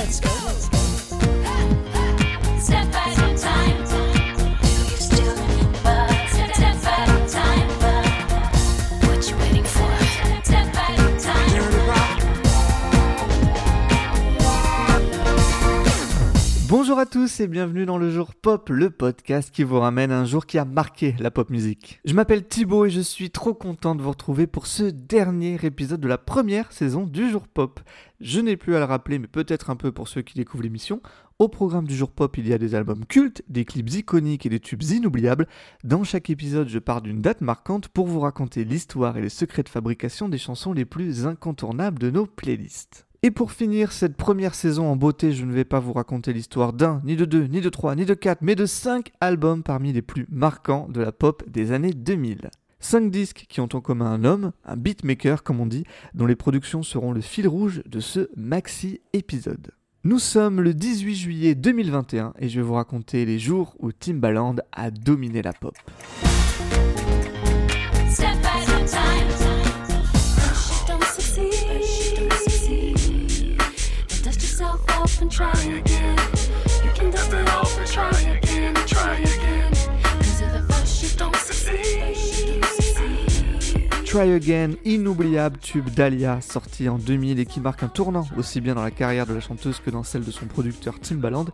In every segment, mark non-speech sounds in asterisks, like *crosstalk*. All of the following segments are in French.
let's go. Step at a à tous et bienvenue dans le jour pop, le podcast qui vous ramène un jour qui a marqué la pop musique. Je m'appelle Thibaut et je suis trop content de vous retrouver pour ce dernier épisode de la première saison du jour pop. Je n'ai plus à le rappeler, mais peut-être un peu pour ceux qui découvrent l'émission. Au programme du jour pop, il y a des albums cultes, des clips iconiques et des tubes inoubliables. Dans chaque épisode, je pars d'une date marquante pour vous raconter l'histoire et les secrets de fabrication des chansons les plus incontournables de nos playlists. Et pour finir cette première saison en beauté, je ne vais pas vous raconter l'histoire d'un, ni de deux, ni de trois, ni de quatre, mais de cinq albums parmi les plus marquants de la pop des années 2000. Cinq disques qui ont en commun un homme, un beatmaker comme on dit, dont les productions seront le fil rouge de ce maxi épisode. Nous sommes le 18 juillet 2021 et je vais vous raconter les jours où Timbaland a dominé la pop. Try again. You can it off and try again try again. Try Again, inoubliable tube d'Alia, sorti en 2000 et qui marque un tournant aussi bien dans la carrière de la chanteuse que dans celle de son producteur Timbaland,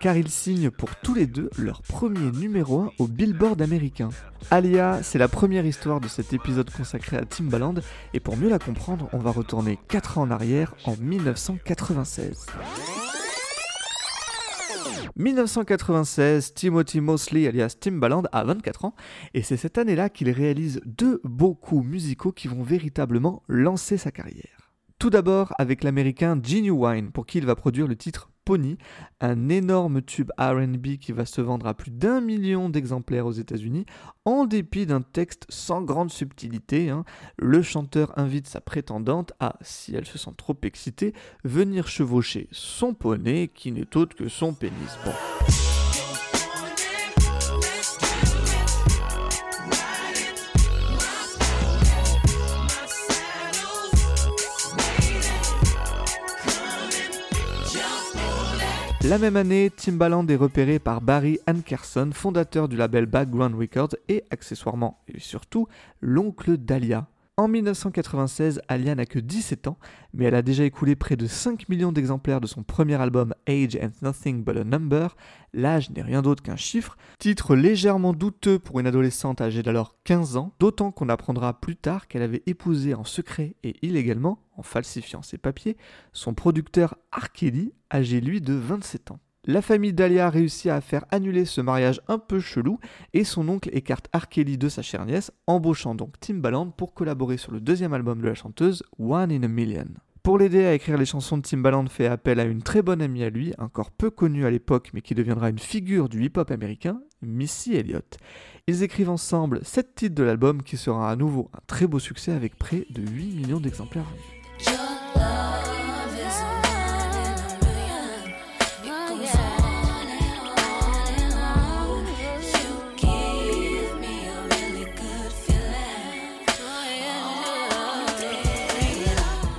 car ils signent pour tous les deux leur premier numéro 1 au Billboard américain. Alia, c'est la première histoire de cet épisode consacré à Timbaland, et pour mieux la comprendre, on va retourner 4 ans en arrière en 1996. 1996, Timothy Mosley alias Timbaland a 24 ans et c'est cette année-là qu'il réalise deux beaux coups musicaux qui vont véritablement lancer sa carrière. Tout d'abord avec l'américain Genuine pour qui il va produire le titre Pony, un énorme tube RB qui va se vendre à plus d'un million d'exemplaires aux États-Unis, en dépit d'un texte sans grande subtilité. hein. Le chanteur invite sa prétendante à, si elle se sent trop excitée, venir chevaucher son poney qui n'est autre que son pénis. Bon. La même année, Timbaland est repéré par Barry Ankerson, fondateur du label Background Records et accessoirement et surtout l'oncle d'Alia. En 1996, Alia n'a que 17 ans, mais elle a déjà écoulé près de 5 millions d'exemplaires de son premier album Age and Nothing But a Number. L'âge n'est rien d'autre qu'un chiffre, titre légèrement douteux pour une adolescente âgée d'alors 15 ans, d'autant qu'on apprendra plus tard qu'elle avait épousé en secret et illégalement, en falsifiant ses papiers, son producteur. Kelly, âgé lui de 27 ans. La famille Dahlia réussit à faire annuler ce mariage un peu chelou et son oncle écarte R. Kelly de sa chère nièce, embauchant donc Timbaland pour collaborer sur le deuxième album de la chanteuse, One in a Million. Pour l'aider à écrire les chansons de Timbaland, fait appel à une très bonne amie à lui, encore peu connue à l'époque mais qui deviendra une figure du hip-hop américain, Missy Elliott. Ils écrivent ensemble 7 titres de l'album qui sera à nouveau un très beau succès avec près de 8 millions d'exemplaires.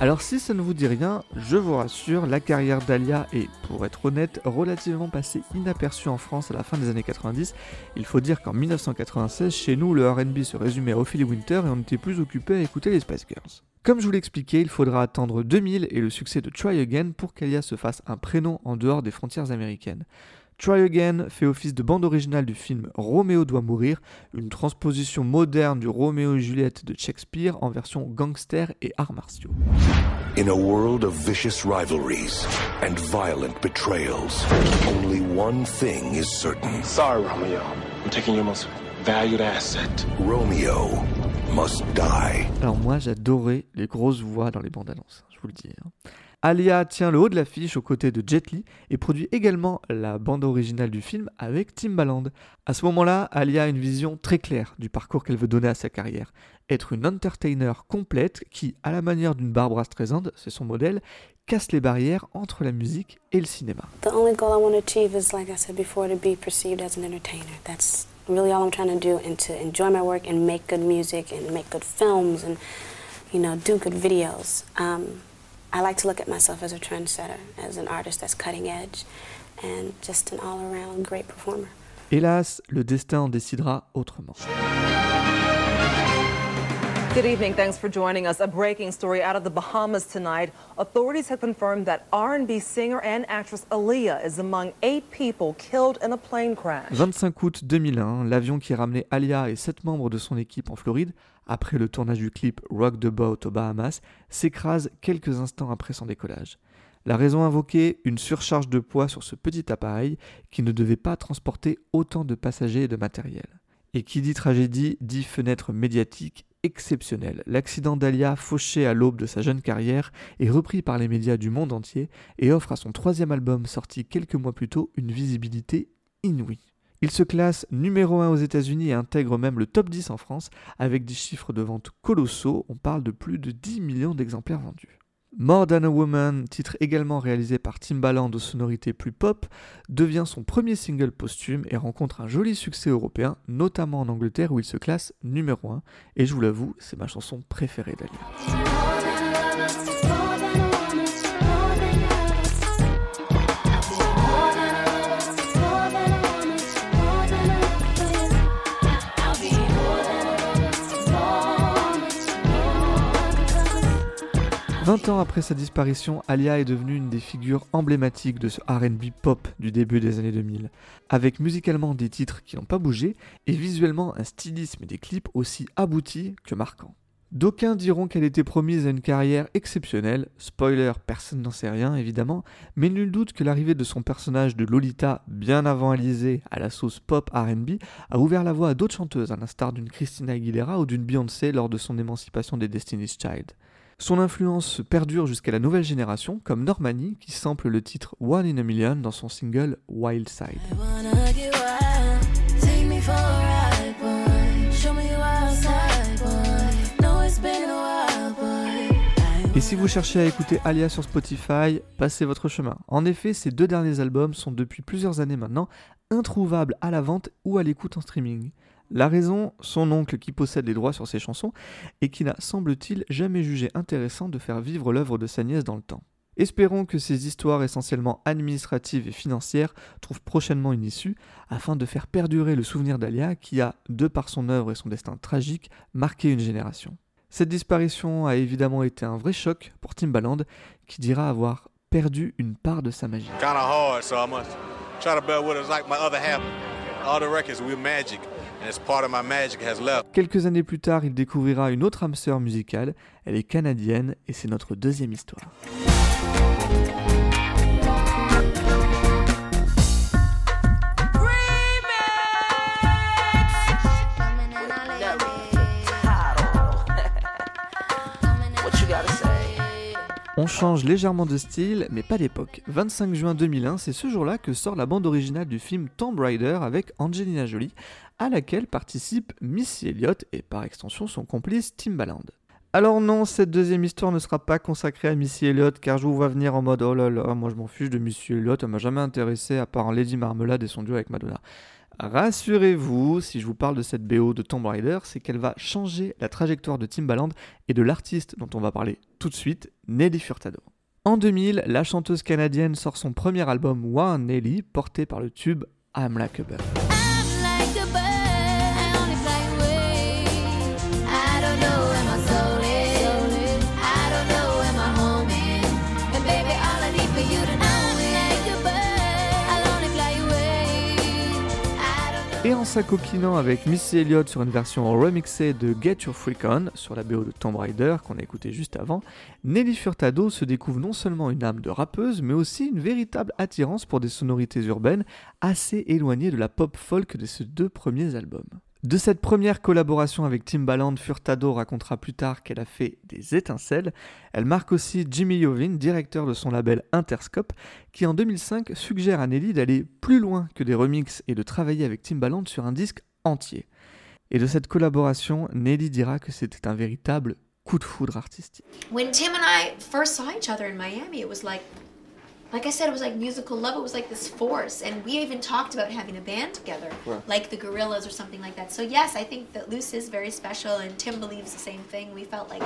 Alors si ça ne vous dit rien, je vous rassure, la carrière d'Alia est, pour être honnête, relativement passée inaperçue en France à la fin des années 90. Il faut dire qu'en 1996, chez nous, le RB se résumait à Ophélie Winter et on était plus occupé à écouter les Spice Girls. Comme je vous l'ai expliqué, il faudra attendre 2000 et le succès de Try Again pour qu'Alia se fasse un prénom en dehors des frontières américaines. Try Again fait office de bande originale du film Roméo doit mourir, une transposition moderne du Roméo et Juliette de Shakespeare en version gangster et arts martiaux. In a world of vicious rivalries and violent betrayals, only one thing is certain. Sorry, Romeo. I'm taking your most valued asset. Romeo must die. Alors moi j'adorais les grosses voix dans les bandes annonces, je vous le dis. hein. Alia tient le haut de l'affiche aux côtés de Jet Li et produit également la bande originale du film avec Timbaland. À ce moment-là, Alia a une vision très claire du parcours qu'elle veut donner à sa carrière. Être une entertainer complète qui, à la manière d'une Barbara Streisand, c'est son modèle, casse les barrières entre la musique et le cinéma. The only goal I want to achieve is, like I said before, to be perceived as an entertainer. That's really all I'm trying to do, and to enjoy my work and make good music and make good films and, you know, do good videos. Um, I like to look at myself as a trendsetter, as an artist that's cutting edge, and just an all around great performer. Hélas, le destin en décidera autrement. Good evening. Thanks for joining us. A breaking story out of the Bahamas tonight. Authorities have confirmed that R&B singer and actress Aaliyah is among eight people killed in a plane crash. 25 août 2001, l'avion qui ramenait Alia et sept membres de son équipe en Floride, après le tournage du clip Rock the Boat aux Bahamas, s'écrase quelques instants après son décollage. La raison invoquée, une surcharge de poids sur ce petit appareil qui ne devait pas transporter autant de passagers et de matériel. Et qui dit tragédie dit fenêtre médiatique exceptionnelle. L'accident d'Alia, fauché à l'aube de sa jeune carrière, est repris par les médias du monde entier et offre à son troisième album sorti quelques mois plus tôt une visibilité inouïe. Il se classe numéro 1 aux États-Unis et intègre même le top 10 en France avec des chiffres de vente colossaux, on parle de plus de 10 millions d'exemplaires vendus. More Than a Woman, titre également réalisé par Timbaland aux sonorités plus pop, devient son premier single posthume et rencontre un joli succès européen, notamment en Angleterre où il se classe numéro 1. Et je vous l'avoue, c'est ma chanson préférée d'Ali. 20 ans après sa disparition, Alia est devenue une des figures emblématiques de ce RB pop du début des années 2000, avec musicalement des titres qui n'ont pas bougé et visuellement un stylisme et des clips aussi aboutis que marquants. D'aucuns diront qu'elle était promise à une carrière exceptionnelle, spoiler, personne n'en sait rien évidemment, mais nul doute que l'arrivée de son personnage de Lolita, bien avant Alizé, à la sauce pop RB, a ouvert la voie à d'autres chanteuses, à l'instar d'une Christina Aguilera ou d'une Beyoncé lors de son émancipation des Destiny's Child. Son influence perdure jusqu'à la nouvelle génération, comme Normani qui sample le titre One in a Million dans son single Wild Side. Et si vous cherchez à écouter Alia sur Spotify, passez votre chemin. En effet, ces deux derniers albums sont depuis plusieurs années maintenant introuvables à la vente ou à l'écoute en streaming. La raison, son oncle qui possède les droits sur ses chansons et qui n'a, semble-t-il, jamais jugé intéressant de faire vivre l'œuvre de sa nièce dans le temps. Espérons que ces histoires essentiellement administratives et financières trouvent prochainement une issue afin de faire perdurer le souvenir d'Alia qui a, de par son œuvre et son destin tragique, marqué une génération. Cette disparition a évidemment été un vrai choc pour Timbaland qui dira avoir perdu une part de sa magie. Kind of hard, so I must try to bear like my other. All the records, we're magic. And it's part of my magic has left. Quelques années plus tard, il découvrira une autre âme sœur musicale. Elle est canadienne et c'est notre deuxième histoire. On change légèrement de style, mais pas d'époque. 25 juin 2001, c'est ce jour-là que sort la bande originale du film Tomb Raider avec Angelina Jolie, à laquelle participe Missy Elliott et par extension son complice Timbaland. Alors non, cette deuxième histoire ne sera pas consacrée à Missy Elliott car je vous vois venir en mode oh là là, moi je m'en fiche de Missy Elliott, elle m'a jamais intéressé à part Lady Marmelade et son duo avec Madonna. Rassurez-vous, si je vous parle de cette BO de Tomb Raider, c'est qu'elle va changer la trajectoire de Timbaland et de l'artiste dont on va parler tout de suite, Nelly Furtado. En 2000, la chanteuse canadienne sort son premier album One Nelly, porté par le tube I'm Like a Bird. Et en s'acoquinant avec Missy Elliott sur une version remixée de Get Your Freak On sur la BO de Tomb Raider qu'on a écouté juste avant, Nelly Furtado se découvre non seulement une âme de rappeuse, mais aussi une véritable attirance pour des sonorités urbaines assez éloignées de la pop folk de ses deux premiers albums. De cette première collaboration avec Timbaland, Furtado racontera plus tard qu'elle a fait des étincelles. Elle marque aussi Jimmy Iovine, directeur de son label Interscope, qui en 2005 suggère à Nelly d'aller plus loin que des remixes et de travailler avec Timbaland sur un disque entier. Et de cette collaboration, Nelly dira que c'était un véritable coup de foudre artistique. When Tim and I first saw each other in Miami, it was like like I said, it was like musical love. It was like this force, and we even talked about having a band together, like the Gorillas or something like that. So yes, I think that Luce is very special, and Tim believes the same thing. We felt like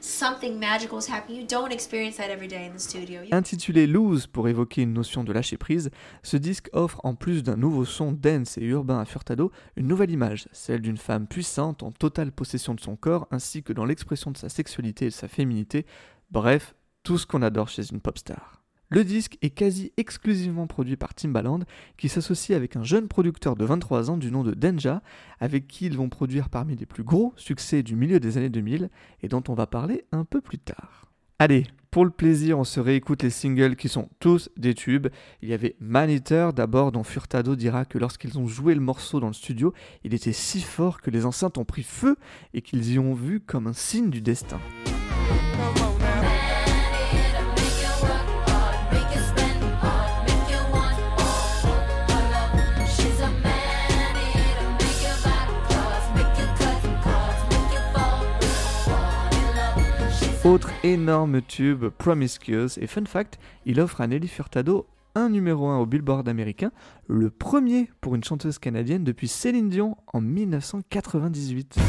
something magical was happening. You don't experience that every day in the studio. You- Intitulé Lose pour évoquer une notion de lâcher prise, ce disque offre en plus d'un nouveau son dance et urbain à Furtado une nouvelle image, celle d'une femme puissante en totale possession de son corps ainsi que dans l'expression de sa sexualité et de sa féminité, bref, tout ce qu'on adore chez une pop star. Le disque est quasi exclusivement produit par Timbaland, qui s'associe avec un jeune producteur de 23 ans du nom de Denja, avec qui ils vont produire parmi les plus gros succès du milieu des années 2000 et dont on va parler un peu plus tard. Allez, pour le plaisir, on se réécoute les singles qui sont tous des tubes. Il y avait Man d'abord, dont Furtado dira que lorsqu'ils ont joué le morceau dans le studio, il était si fort que les enceintes ont pris feu et qu'ils y ont vu comme un signe du destin. Autre énorme tube, Promiscuous, et fun fact, il offre à Nelly Furtado un numéro 1 au Billboard américain, le premier pour une chanteuse canadienne depuis Céline Dion en 1998.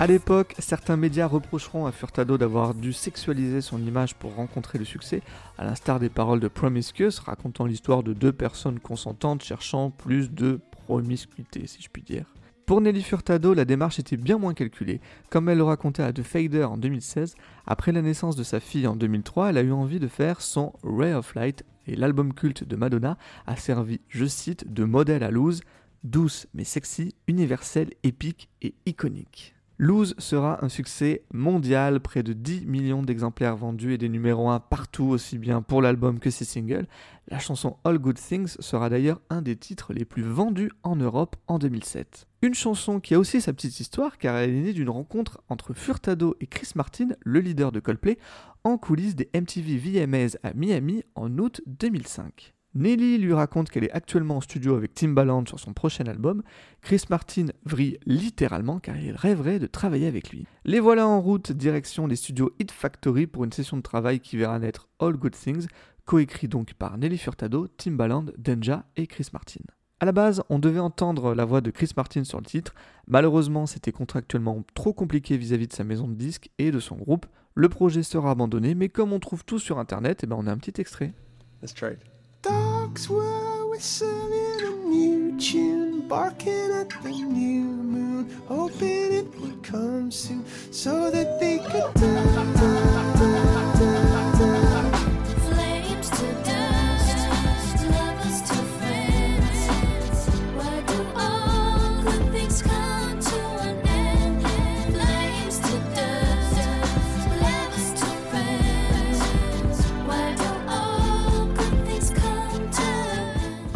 À l'époque, certains médias reprocheront à Furtado d'avoir dû sexualiser son image pour rencontrer le succès, à l'instar des paroles de Promiscuous racontant l'histoire de deux personnes consentantes cherchant plus de promiscuité, si je puis dire. Pour Nelly Furtado, la démarche était bien moins calculée. Comme elle le racontait à The Fader en 2016, après la naissance de sa fille en 2003, elle a eu envie de faire son Ray of Light et l'album culte de Madonna a servi, je cite, de modèle à Lose, douce mais sexy, universelle, épique et iconique. Lose sera un succès mondial, près de 10 millions d'exemplaires vendus et des numéros 1 partout, aussi bien pour l'album que ses singles. La chanson All Good Things sera d'ailleurs un des titres les plus vendus en Europe en 2007. Une chanson qui a aussi sa petite histoire car elle est née d'une rencontre entre Furtado et Chris Martin, le leader de Coldplay, en coulisses des MTV VMAs à Miami en août 2005. Nelly lui raconte qu'elle est actuellement en studio avec Timbaland sur son prochain album. Chris Martin vrille littéralement car il rêverait de travailler avec lui. Les voilà en route direction les studios Hit Factory pour une session de travail qui verra naître All Good Things, coécrit donc par Nelly Furtado, Timbaland, Denja et Chris Martin. À la base, on devait entendre la voix de Chris Martin sur le titre. Malheureusement, c'était contractuellement trop compliqué vis-à-vis de sa maison de disques et de son groupe. Le projet sera abandonné, mais comme on trouve tout sur internet, eh ben on a un petit extrait. Dogs were whistling a new tune, barking at the new moon, hoping it would come soon so that they could dance. Flames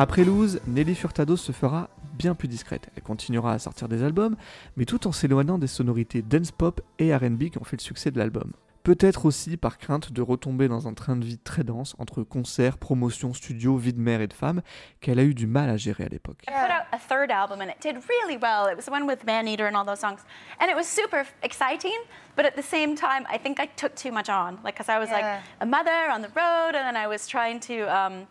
Après Lose, Nelly Furtado se fera bien plus discrète. Elle continuera à sortir des albums, mais tout en s'éloignant des sonorités dance pop et RB qui ont fait le succès de l'album. Peut-être aussi par crainte de retomber dans un train de vie très dense entre concerts, promotions, studios, vie de mère et de femme qu'elle a eu du mal à gérer à l'époque. I put out a third album and it did really well. It was the one with Man Eater and all those songs. And it was super exciting, but at the same time, I think I took too much on. Like, because I was like Yeah. a mother on the road and then I was trying to um,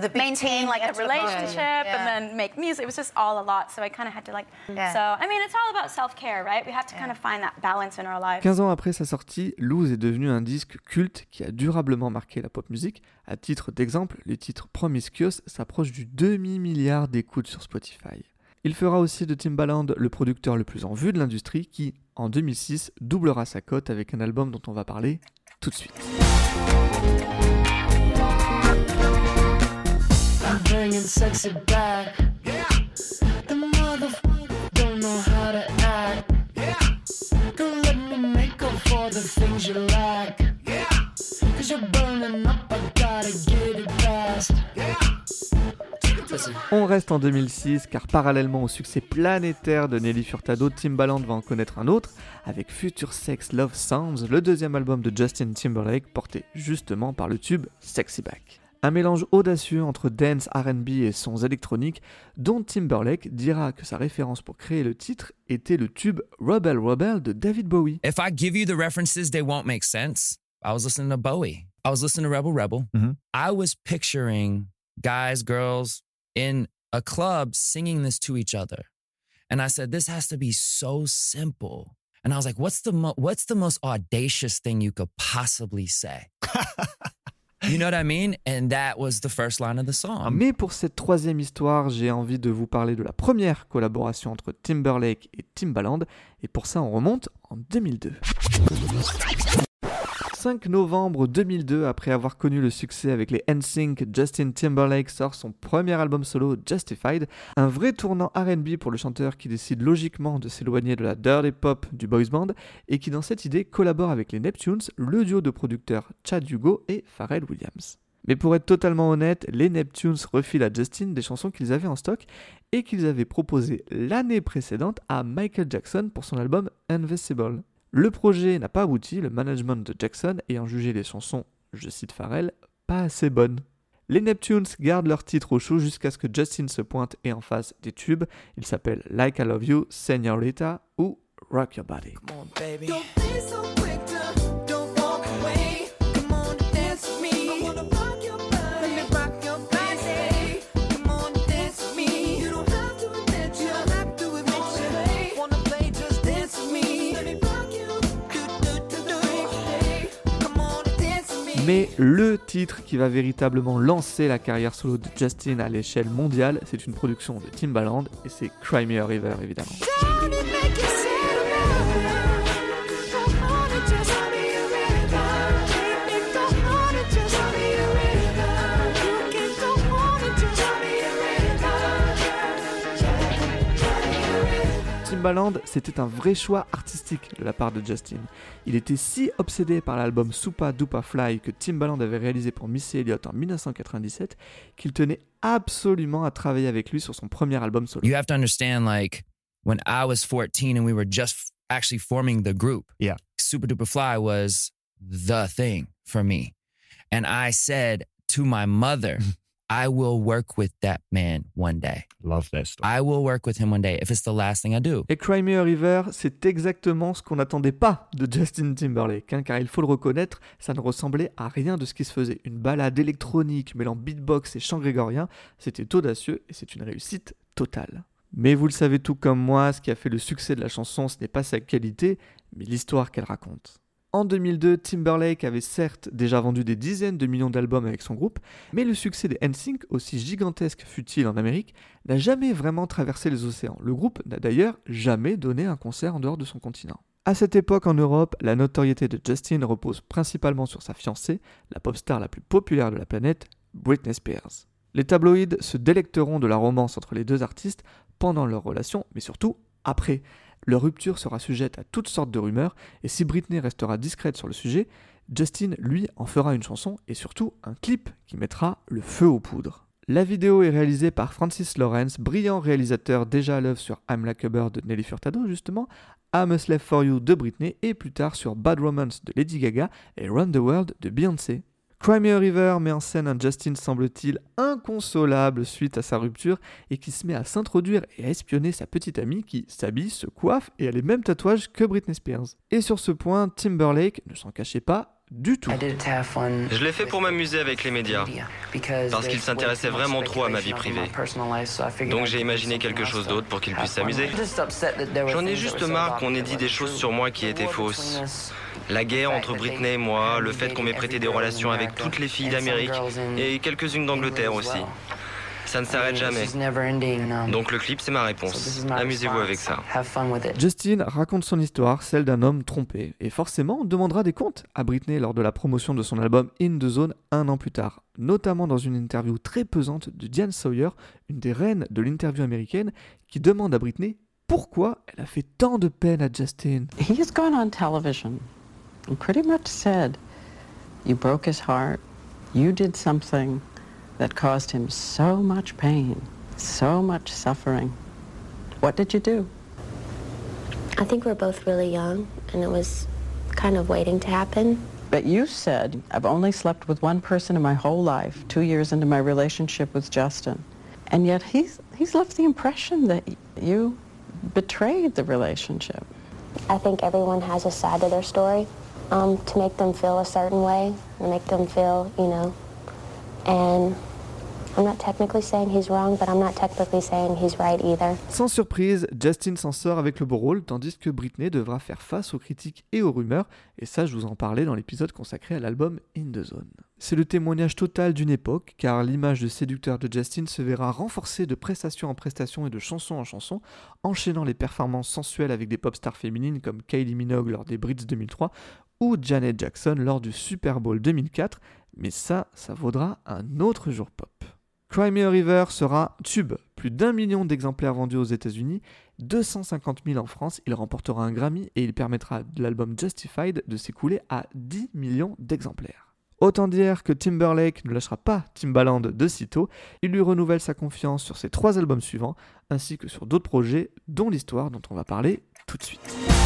maintain team, like a relationship Yeah. and then make music. It was just all a lot. So I kind of had to like, Yeah. so I mean, it's all about self care, right? We have to kind of find that balance in our lives. 15 ans après sa sortie, Lose est devenu un disque culte qui a durablement marqué la pop musique. À titre d'exemple, le titre Promiscuous s'approche du demi-milliard d'écoutes sur Spotify. Il fera aussi de Timbaland le producteur le plus en vue de l'industrie qui, en 2006, doublera sa cote avec un album dont on va parler tout de suite. On reste en 2006 car parallèlement au succès planétaire de Nelly Furtado, Timbaland va en connaître un autre avec Future Sex Love Sounds, le deuxième album de Justin Timberlake porté justement par le tube Sexy Back. Un mélange audacieux entre dance, RB et sons électroniques, dont Timberlake dira que sa référence pour créer le titre était le tube Rebel Rebel de David Bowie. If I give you the references, they won't make sense. I was listening to Bowie. I was listening to Rebel Rebel. Mhm. I was picturing guys, girls in a club singing this to each other. And I said, this has to be so simple. And I was like, what's the mo- what's the most audacious thing you could possibly say? *laughs* you know what I mean? And that was the first line of the song. Mais pour cette troisième histoire, j'ai envie de vous parler de la première collaboration entre Timberlake et Timbaland, et pour ça on remonte en 2002. 5 novembre 2002, après avoir connu le succès avec les NSYNC, Justin Timberlake sort son premier album solo Justified, un vrai tournant R&B pour le chanteur qui décide logiquement de s'éloigner de la dirty pop du boys band et qui dans cette idée collabore avec les Neptunes, le duo de producteurs Chad Hugo et Pharrell Williams. Mais pour être totalement honnête, les Neptunes refilent à Justin des chansons qu'ils avaient en stock et qu'ils avaient proposées l'année précédente à Michael Jackson pour son album Invisible. Le projet n'a pas abouti, le management de Jackson ayant jugé les chansons, je cite Pharrell, pas assez bonnes. Les Neptunes gardent leur titre au chaud jusqu'à ce que Justin se pointe et en fasse des tubes. Ils s'appellent Like I Love You, Señorita ou Rock Your Body. Mais le titre qui va véritablement lancer la carrière solo de Justin à l'échelle mondiale, c'est une production de Timbaland et c'est Cry River évidemment. Timbaland, c'était un vrai choix artistique de la part de Justin. Il était si obsédé par l'album Supa Dupa Fly que Timbaland avait réalisé pour Missy Elliott en 1997 qu'il tenait absolument à travailler avec lui sur son premier album solo. You have to understand, like, when I was 14 and we were just actually forming the group, Yeah. Super Duper Fly was the thing for me. And I said to my mother, I will work with that man one day. Love that story. I will work with him one day if it's the last thing I do. Et Cry Me a River, c'est exactement ce qu'on n'attendait pas de Justin Timberlake, hein, car il faut le reconnaître, ça ne ressemblait à rien de ce qui se faisait. Une balade électronique mêlant beatbox et chant grégorien, c'était audacieux et c'est une réussite totale. Mais vous le savez tout comme moi, ce qui a fait le succès de la chanson, ce n'est pas sa qualité, mais l'histoire qu'elle raconte. En 2002, Timberlake avait certes déjà vendu des dizaines de millions d'albums avec son groupe, mais le succès des NSYNC, aussi gigantesque fut-il en Amérique, n'a jamais vraiment traversé les océans. Le groupe n'a d'ailleurs jamais donné un concert en dehors de son continent. À cette époque en Europe, la notoriété de Justin repose principalement sur sa fiancée, la pop star la plus populaire de la planète, Britney Spears. Les tabloïds se délecteront de la romance entre les deux artistes pendant leur relation, mais surtout après. Leur rupture sera sujette à toutes sortes de rumeurs, et si Britney restera discrète sur le sujet, Justin, lui, en fera une chanson et surtout un clip qui mettra le feu aux poudres. La vidéo est réalisée par Francis Lawrence, brillant réalisateur déjà à l'œuvre sur I'm Like de Nelly Furtado justement, I'm a Slave for You de Britney et plus tard sur Bad Romance de Lady Gaga et Run the World de Beyoncé. Cry Me a River met en scène un Justin semble-t-il inconsolable suite à sa rupture et qui se met à s'introduire et à espionner sa petite amie qui s'habille, se coiffe et a les mêmes tatouages que Britney Spears. Et sur ce point, Timberlake ne s'en cachait pas du tout. Je l'ai fait pour m'amuser avec les médias, parce qu'ils s'intéressaient vraiment trop à ma vie privée. Donc j'ai imaginé quelque chose d'autre pour qu'ils puissent s'amuser. J'en ai juste marre qu'on ait dit des choses sur moi qui étaient fausses. La guerre entre Britney et moi, le fait qu'on m'ait prêté des relations avec toutes les filles d'Amérique et quelques-unes d'Angleterre aussi. Ça ne s'arrête jamais. Donc le clip, c'est ma réponse. Amusez-vous avec ça. Justin raconte son histoire, celle d'un homme trompé, et forcément on demandera des comptes à Britney lors de la promotion de son album In the Zone un an plus tard, notamment dans une interview très pesante de Diane Sawyer, une des reines de l'interview américaine, qui demande à Britney pourquoi elle a fait tant de peine à Justin. He has gone on television and pretty much said, You broke his heart, you did something that caused him so much pain, so much suffering. What did you do? I think we're both really young, and it was kind of waiting to happen. But you said, I've only slept with one person in my whole life, two years into my relationship with Justin. And yet he's, he's left the impression that you betrayed the relationship. I think everyone has a side to their story um, to make them feel a certain way, to make them feel, you know, and Sans surprise, Justin s'en sort avec le beau rôle, tandis que Britney devra faire face aux critiques et aux rumeurs, et ça je vous en parlais dans l'épisode consacré à l'album In the Zone. C'est le témoignage total d'une époque, car l'image de séducteur de Justin se verra renforcée de prestation en prestation et de chanson en chanson, enchaînant les performances sensuelles avec des pop stars féminines comme Kylie Minogue lors des Brits 2003 ou Janet Jackson lors du Super Bowl 2004, mais ça, ça vaudra un autre jour pop. Cry Me a River sera tube, plus d'un million d'exemplaires vendus aux États-Unis, 250 000 en France, il remportera un Grammy et il permettra de l'album Justified de s'écouler à 10 millions d'exemplaires. Autant dire que Timberlake ne lâchera pas Timbaland de sitôt, il lui renouvelle sa confiance sur ses trois albums suivants, ainsi que sur d'autres projets, dont l'histoire dont on va parler tout de suite.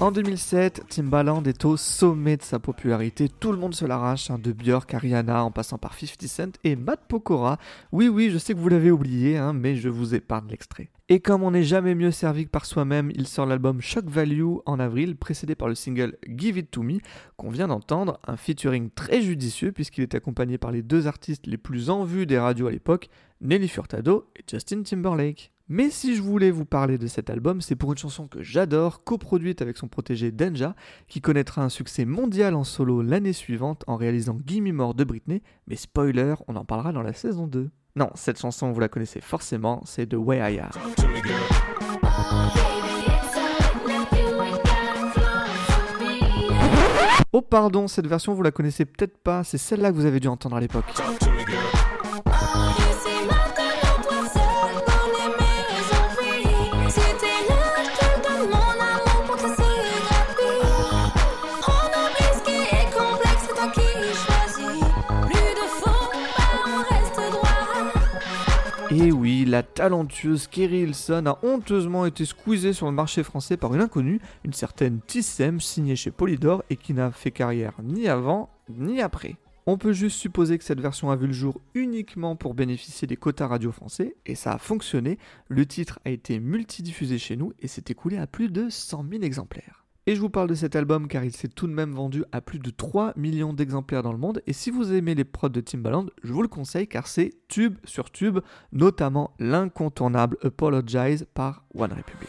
En 2007, Timbaland est au sommet de sa popularité, tout le monde se l'arrache, hein, de Björk à en passant par 50 Cent et Matt Pokora. Oui oui, je sais que vous l'avez oublié, hein, mais je vous épargne l'extrait. Et comme on n'est jamais mieux servi que par soi-même, il sort l'album Shock Value en avril, précédé par le single Give It To Me, qu'on vient d'entendre, un featuring très judicieux puisqu'il est accompagné par les deux artistes les plus en vue des radios à l'époque, Nelly Furtado et Justin Timberlake. Mais si je voulais vous parler de cet album, c'est pour une chanson que j'adore, coproduite avec son protégé Denja, qui connaîtra un succès mondial en solo l'année suivante en réalisant Gimme More de Britney, mais spoiler, on en parlera dans la saison 2. Non, cette chanson vous la connaissez forcément, c'est The Way I Am. Oh pardon, cette version vous la connaissez peut-être pas, c'est celle-là que vous avez dû entendre à l'époque. La talentueuse Kerry Hilson a honteusement été squeezée sur le marché français par une inconnue, une certaine Tissem, signée chez Polydor et qui n'a fait carrière ni avant ni après. On peut juste supposer que cette version a vu le jour uniquement pour bénéficier des quotas radio français, et ça a fonctionné, le titre a été multidiffusé chez nous et s'est écoulé à plus de 100 000 exemplaires. Et je vous parle de cet album car il s'est tout de même vendu à plus de 3 millions d'exemplaires dans le monde. Et si vous aimez les prods de Timbaland, je vous le conseille car c'est tube sur tube, notamment l'incontournable Apologize par One Republic.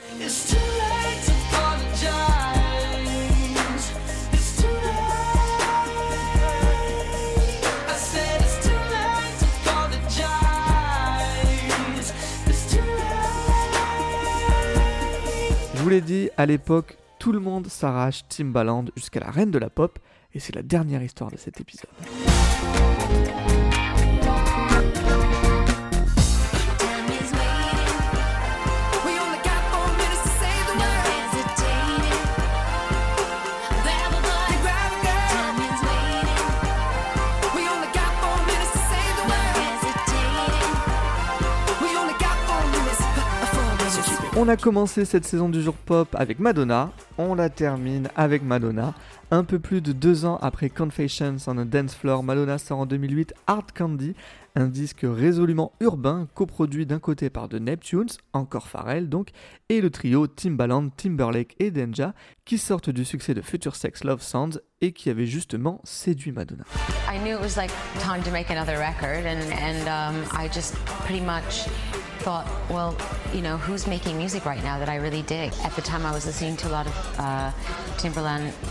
Je vous l'ai dit, à l'époque, tout le monde s'arrache Timbaland jusqu'à la reine de la pop, et c'est la dernière histoire de cet épisode. On a commencé cette saison du jour pop avec Madonna, on la termine avec Madonna. Un peu plus de deux ans après Confessions on a Dance Floor, Madonna sort en 2008 Hard Candy, un disque résolument urbain coproduit d'un côté par The Neptunes, encore Pharrell donc, et le trio Timbaland, Timberlake et Denja qui sortent du succès de Future Sex Love Sounds et qui avait justement séduit Madonna. I knew it was like time to make another record and, um, I just pretty much thought, well, you know, who's making music right now that I really dig? At the time, I was listening to a lot of uh,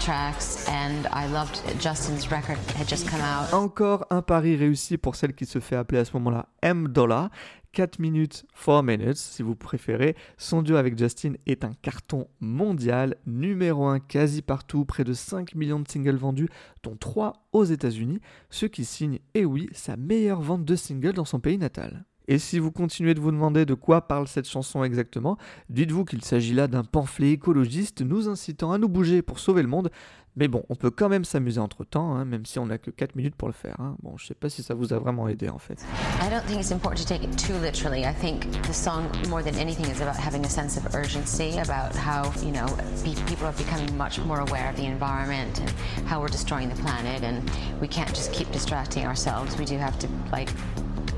tracks, and I loved Justin's record had just come out. Encore un pari réussi pour celle qui se fait appeler à ce moment-là M. Dollar, 4 minutes, 4 minutes si vous préférez. Son duo avec Justin est un carton mondial, numéro 1 quasi partout, près de 5 millions de singles vendus, dont 3 aux États-Unis, ce qui signe, et oui, sa meilleure vente de singles dans son pays natal. Et si vous continuez de vous demander de quoi parle cette chanson exactement, dites-vous qu'il s'agit là d'un pamphlet écologiste nous incitant à nous bouger pour sauver le monde. Mais bon, on peut quand même s'amuser entre temps, hein, même si on n'a que 4 minutes pour le faire. Hein. Bon, je sais pas si ça vous a vraiment aidé en fait. I don't think it's important to take it too literally. I think the song, more than anything, is about having a sense of urgency about how, you know, pe- people are becoming much more aware of the environment and how we're destroying the planet. And we can't just keep distracting ourselves. We do have to, like,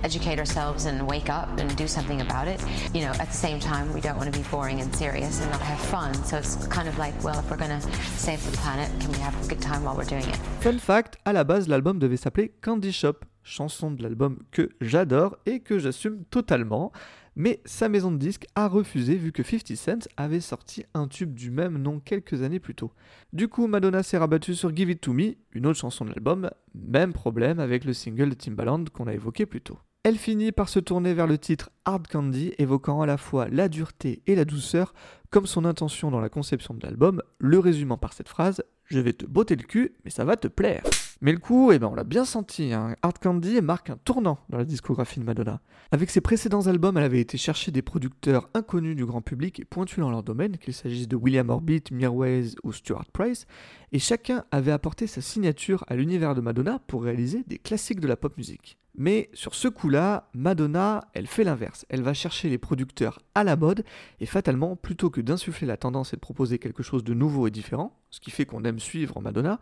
educate ourselves and wake up and do something about it. You know, at the same time, we don't want to be boring and serious and not have fun. So it's kind of like, well, if we're going to save the planet, can we have a good time while we're doing it? Fun fact, à la base, l'album devait s'appeler Candy Shop, chanson de l'album que j'adore et que j'assume totalement. Mais sa maison de disques a refusé vu que 50 Cent avait sorti un tube du même nom quelques années plus tôt. Du coup, Madonna s'est rabattue sur Give It To Me, une autre chanson de l'album, même problème avec le single de Timbaland qu'on a évoqué plus tôt. Elle finit par se tourner vers le titre Hard Candy, évoquant à la fois la dureté et la douceur, comme son intention dans la conception de l'album, le résumant par cette phrase Je vais te botter le cul, mais ça va te plaire. Mais le coup, eh ben, on l'a bien senti, hein. Hard Candy marque un tournant dans la discographie de Madonna. Avec ses précédents albums, elle avait été chercher des producteurs inconnus du grand public et pointus dans leur domaine, qu'il s'agisse de William Orbit, Mirwais ou Stuart Price, et chacun avait apporté sa signature à l'univers de Madonna pour réaliser des classiques de la pop musique. Mais sur ce coup-là, Madonna, elle fait l'inverse. Elle va chercher les producteurs à la mode et fatalement, plutôt que d'insuffler la tendance et de proposer quelque chose de nouveau et différent, ce qui fait qu'on aime suivre Madonna,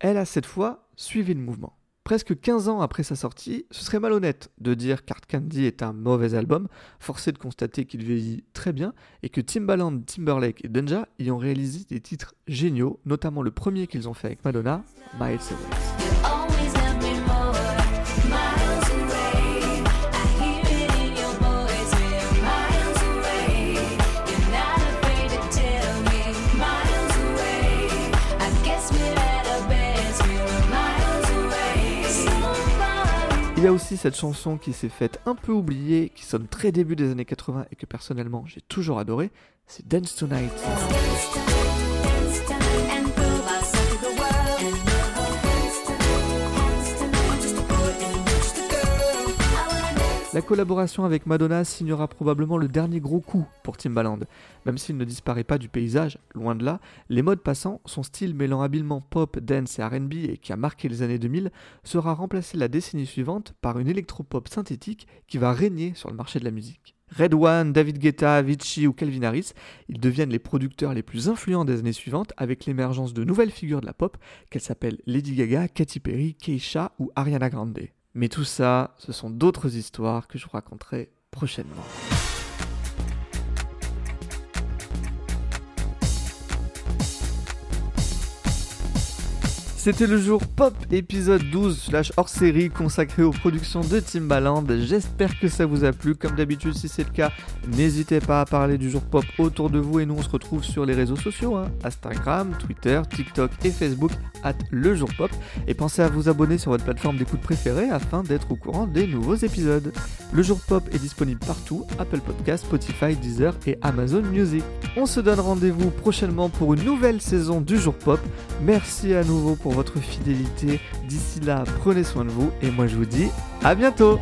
elle a cette fois suivi le mouvement. Presque 15 ans après sa sortie, ce serait malhonnête de dire qu'Art Candy est un mauvais album, forcé de constater qu'il vieillit très bien et que Timbaland, Timberlake et Denja y ont réalisé des titres géniaux, notamment le premier qu'ils ont fait avec Madonna, Miles Away. Y a aussi cette chanson qui s'est faite un peu oublier, qui sonne très début des années 80 et que personnellement j'ai toujours adoré, c'est Dance Tonight. La collaboration avec Madonna signera probablement le dernier gros coup pour Timbaland. Même s'il ne disparaît pas du paysage, loin de là, les modes passants, son style mêlant habilement pop, dance et RB et qui a marqué les années 2000, sera remplacé la décennie suivante par une électropop synthétique qui va régner sur le marché de la musique. Red One, David Guetta, Avicii ou Calvin Harris, ils deviennent les producteurs les plus influents des années suivantes avec l'émergence de nouvelles figures de la pop, qu'elles s'appellent Lady Gaga, Katy Perry, Keisha ou Ariana Grande. Mais tout ça, ce sont d'autres histoires que je vous raconterai prochainement. C'était le jour pop épisode 12 slash hors série consacré aux productions de Timbaland. J'espère que ça vous a plu. Comme d'habitude, si c'est le cas, n'hésitez pas à parler du jour pop autour de vous et nous on se retrouve sur les réseaux sociaux hein. Instagram, Twitter, TikTok et Facebook at le jour pop. Et pensez à vous abonner sur votre plateforme d'écoute préférée afin d'être au courant des nouveaux épisodes. Le jour pop est disponible partout Apple Podcast, Spotify, Deezer et Amazon Music. On se donne rendez-vous prochainement pour une nouvelle saison du jour pop. Merci à nouveau pour votre fidélité. D'ici là, prenez soin de vous et moi je vous dis à bientôt.